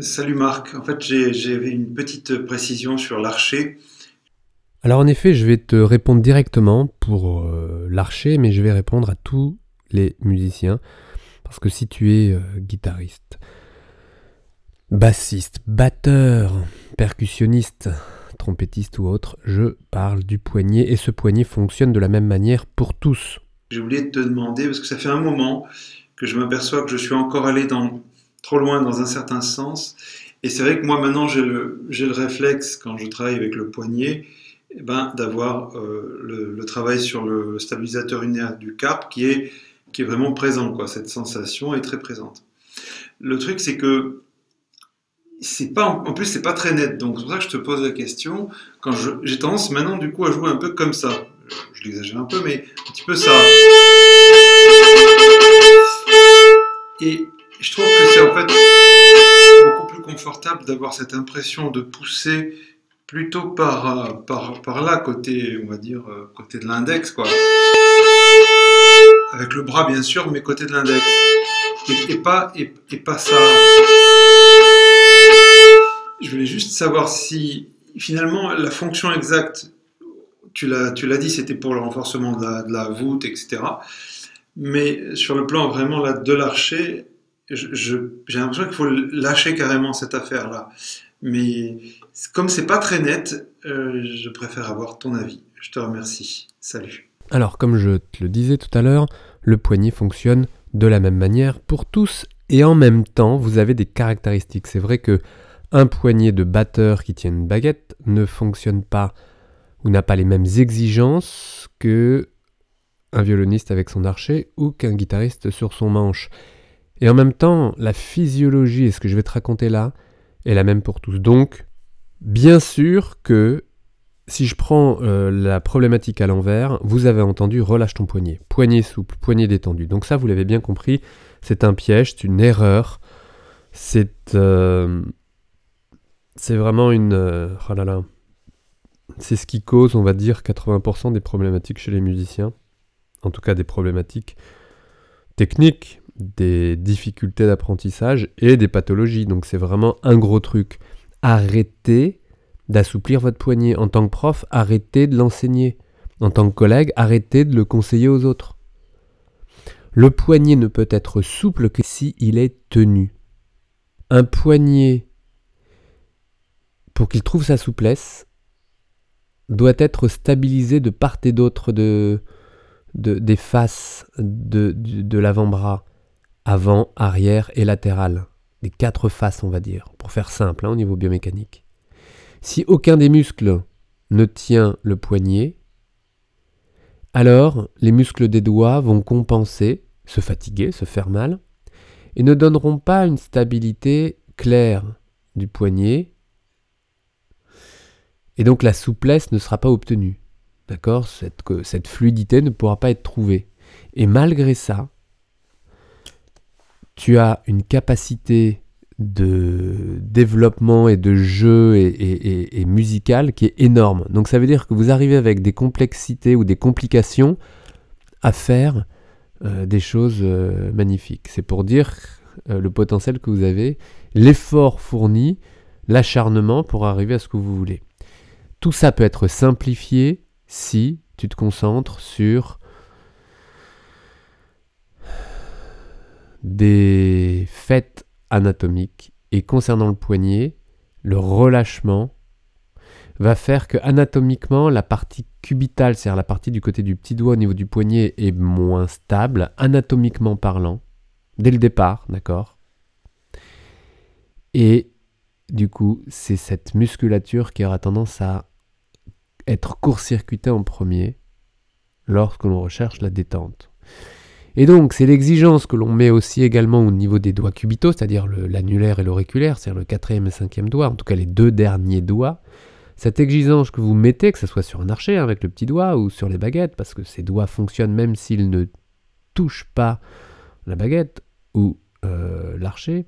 Salut Marc, en fait j'avais une petite précision sur l'archer. Alors en effet, je vais te répondre directement pour euh, l'archer, mais je vais répondre à tous les musiciens. Parce que si tu es euh, guitariste, bassiste, batteur, percussionniste, trompettiste ou autre, je parle du poignet et ce poignet fonctionne de la même manière pour tous. J'ai oublié de te demander, parce que ça fait un moment que je m'aperçois que je suis encore allé dans, trop loin dans un certain sens. Et c'est vrai que moi maintenant j'ai le, le réflexe quand je travaille avec le poignet eh ben, d'avoir euh, le, travail sur le stabilisateur linéaire du carpe qui est, qui est vraiment présent. Quoi. Cette sensation est très présente. Le truc c'est que c'est pas en plus c'est pas très net donc c'est pour ça que je te pose la question quand j'ai tendance maintenant du coup à jouer un peu comme ça je, je l'exagère un peu mais un petit peu ça et je trouve que c'est en fait beaucoup plus confortable d'avoir cette impression de pousser plutôt par, par, par là, côté, on va dire, euh, côté de l'index, quoi. Avec le bras, bien sûr, mais côté de l'index. Et, pas, et, pas ça. Je voulais juste savoir si, finalement, la fonction exacte, tu l'as, dit, c'était pour le renforcement de la, de la voûte, etc. Mais sur le plan vraiment là, de l'archer, j'ai l'impression qu'il faut lâcher carrément cette affaire-là. Mais comme c'est pas très net, euh, je préfère avoir ton avis. Je te remercie. Salut. Alors, comme je te le disais tout à l'heure, le poignet fonctionne de la même manière pour tous et en même temps, vous avez des caractéristiques. C'est vrai que un poignet de batteur qui tient une baguette ne fonctionne pas ou n'a pas les mêmes exigences que un violoniste avec son archer ou qu'un guitariste sur son manche. Et en même temps, la physiologie, et ce que je vais te raconter là, est la même pour tous. Donc, bien sûr que si je prends euh, la problématique à l'envers, vous avez entendu relâche ton poignet. Poignet souple, poignet détendu. Donc ça, vous l'avez bien compris, c'est un piège, c'est une erreur. C'est euh, vraiment une... Euh, oh là là. C'est ce qui cause, on va dire, 80% des problématiques chez les musiciens. En tout cas, des problématiques techniques, des difficultés d'apprentissage et des pathologies. Donc c'est vraiment un gros truc. Arrêtez d'assouplir votre poignet. En tant que prof, arrêtez de l'enseigner. En tant que collègue, arrêtez de le conseiller aux autres. Le poignet ne peut être souple que si il est tenu. Un poignet, pour qu'il trouve sa souplesse, doit être stabilisé de part et d'autre de, des faces de l'avant-bras avant, arrière et latéral. Les quatre faces, on va dire, pour faire simple hein, au niveau biomécanique. Si aucun des muscles ne tient le poignet, alors les muscles des doigts vont compenser, se fatiguer, se faire mal, et ne donneront pas une stabilité claire du poignet, et donc la souplesse ne sera pas obtenue. D'accord? Cette fluidité ne pourra pas être trouvée. Et malgré ça, tu as une capacité de développement et de jeu et, musical qui est énorme. Donc ça veut dire que vous arrivez avec des complexités ou des complications à faire euh, des choses euh, magnifiques. C'est pour dire euh, le potentiel que vous avez, l'effort fourni, l'acharnement pour arriver à ce que vous voulez. Tout ça peut être simplifié si tu te concentres sur des faits anatomiques. Et concernant le poignet, le relâchement va faire que anatomiquement, la partie cubitale, c'est-à-dire la partie du côté du petit doigt au niveau du poignet, est moins stable, anatomiquement parlant, dès le départ, d'accord? Et du coup, c'est cette musculature qui aura tendance à être court-circuitée en premier lorsque l'on recherche la détente. Et donc, c'est l'exigence que l'on met aussi également au niveau des doigts cubitaux, c'est-à-dire l'annulaire et l'auriculaire, c'est-à-dire le quatrième et cinquième doigt, en tout cas les deux derniers doigts. Cette exigence que vous mettez, que ce soit sur un archer avec le petit doigt ou sur les baguettes, parce que ces doigts fonctionnent même s'ils ne touchent pas la baguette ou euh, l'archer.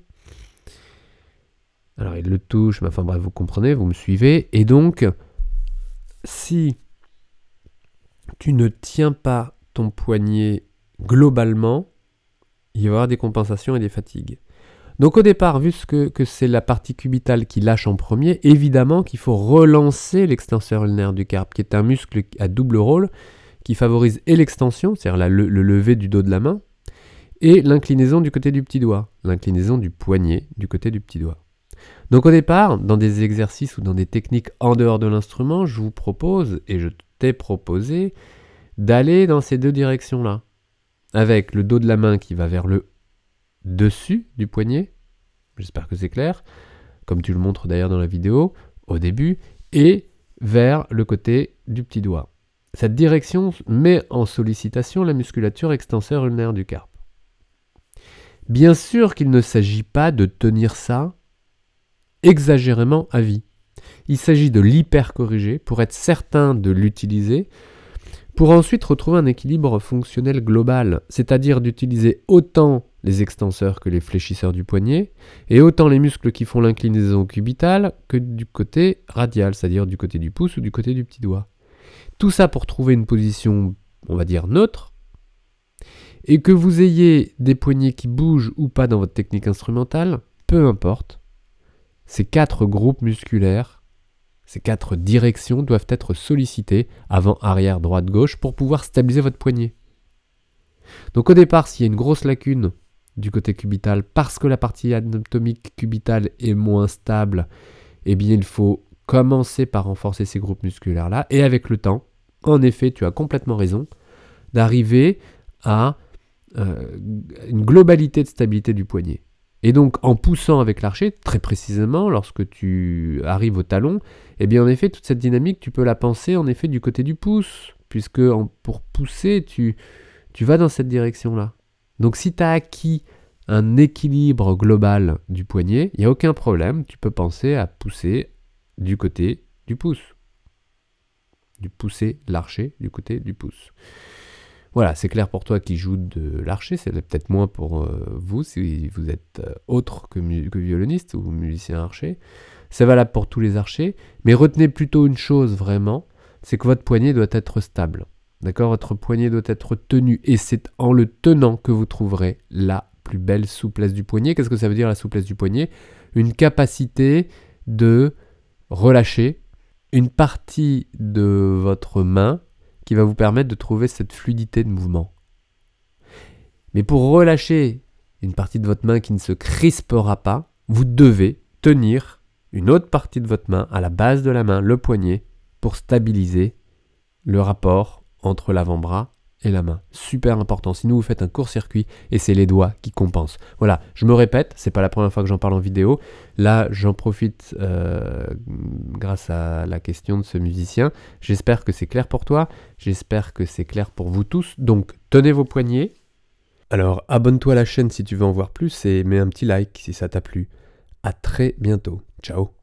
Alors, ils le touchent, mais enfin bref, vous comprenez, vous me suivez. Et donc, si tu ne tiens pas ton poignet globalement, il va y avoir des compensations et des fatigues. Donc au départ, vu que, c'est la partie cubitale qui lâche en premier, évidemment qu'il faut relancer l'extenseur ulnaire du carpe, qui est un muscle à double rôle, qui favorise et l'extension, c'est-à-dire le, le lever du dos de la main, et l'inclinaison du côté du petit doigt, l'inclinaison du poignet du côté du petit doigt. Donc au départ, dans des exercices ou dans des techniques en dehors de l'instrument, je vous propose, et je t'ai proposé, d'aller dans ces deux directions-là. Avec le dos de la main qui va vers le dessus du poignet, j'espère que c'est clair, comme tu le montres d'ailleurs dans la vidéo au début, et vers le côté du petit doigt. Cette direction met en sollicitation la musculature extenseur ulnaire du carpe. Bien sûr qu'il ne s'agit pas de tenir ça exagérément à vie. Il s'agit de l'hyper-corriger pour être certain de l'utiliser, pour ensuite retrouver un équilibre fonctionnel global, c'est-à-dire d'utiliser autant les extenseurs que les fléchisseurs du poignet, et autant les muscles qui font l'inclinaison cubitale que du côté radial, c'est-à-dire du côté du pouce ou du côté du petit doigt. Tout ça pour trouver une position, on va dire, neutre, et que vous ayez des poignets qui bougent ou pas dans votre technique instrumentale, peu importe, ces quatre groupes musculaires, ces quatre directions doivent être sollicités avant, arrière, droite, gauche pour pouvoir stabiliser votre poignet. Donc au départ, s'il y a une grosse lacune du côté cubital parce que la partie anatomique cubitale est moins stable, eh bien il faut commencer par renforcer ces groupes musculaires-là et avec le temps, en effet, tu as complètement raison, d'arriver à euh, une globalité de stabilité du poignet. Et donc en poussant avec l'archer, très précisément, lorsque tu arrives au talon, eh bien en effet, toute cette dynamique, tu peux la penser en effet du côté du pouce, puisque pour pousser, tu, tu vas dans cette direction-là. Donc si tu as acquis un équilibre global du poignet, il n'y a aucun problème, tu peux penser à pousser du côté du pouce. Du pousser l'archer du côté du pouce. Voilà, c'est clair pour toi qui joue de l'archer, c'est peut-être moins pour euh, vous si vous êtes euh, autre que, violoniste ou musicien archer. C'est valable pour tous les archers, mais retenez plutôt une chose vraiment, c'est que votre poignet doit être stable. D'accord? Votre poignet doit être tenu et c'est en le tenant que vous trouverez la plus belle souplesse du poignet. Qu'est-ce que ça veut dire la souplesse du poignet? Une capacité de relâcher une partie de votre main qui va vous permettre de trouver cette fluidité de mouvement. Mais pour relâcher une partie de votre main qui ne se crispera pas, vous devez tenir une autre partie de votre main à la base de la main, le poignet, pour stabiliser le rapport entre l'avant-bras la main. Super important. Sinon, vous faites un court-circuit et c'est les doigts qui compensent. Voilà, je me répète, c'est pas la première fois que j'en parle en vidéo. Là, j'en profite euh, grâce à la question de ce musicien. J'espère que c'est clair pour toi. J'espère que c'est clair pour vous tous. Donc, tenez vos poignets. Alors, abonne-toi à la chaîne si tu veux en voir plus et mets un petit like si ça t'a plu. À très bientôt. Ciao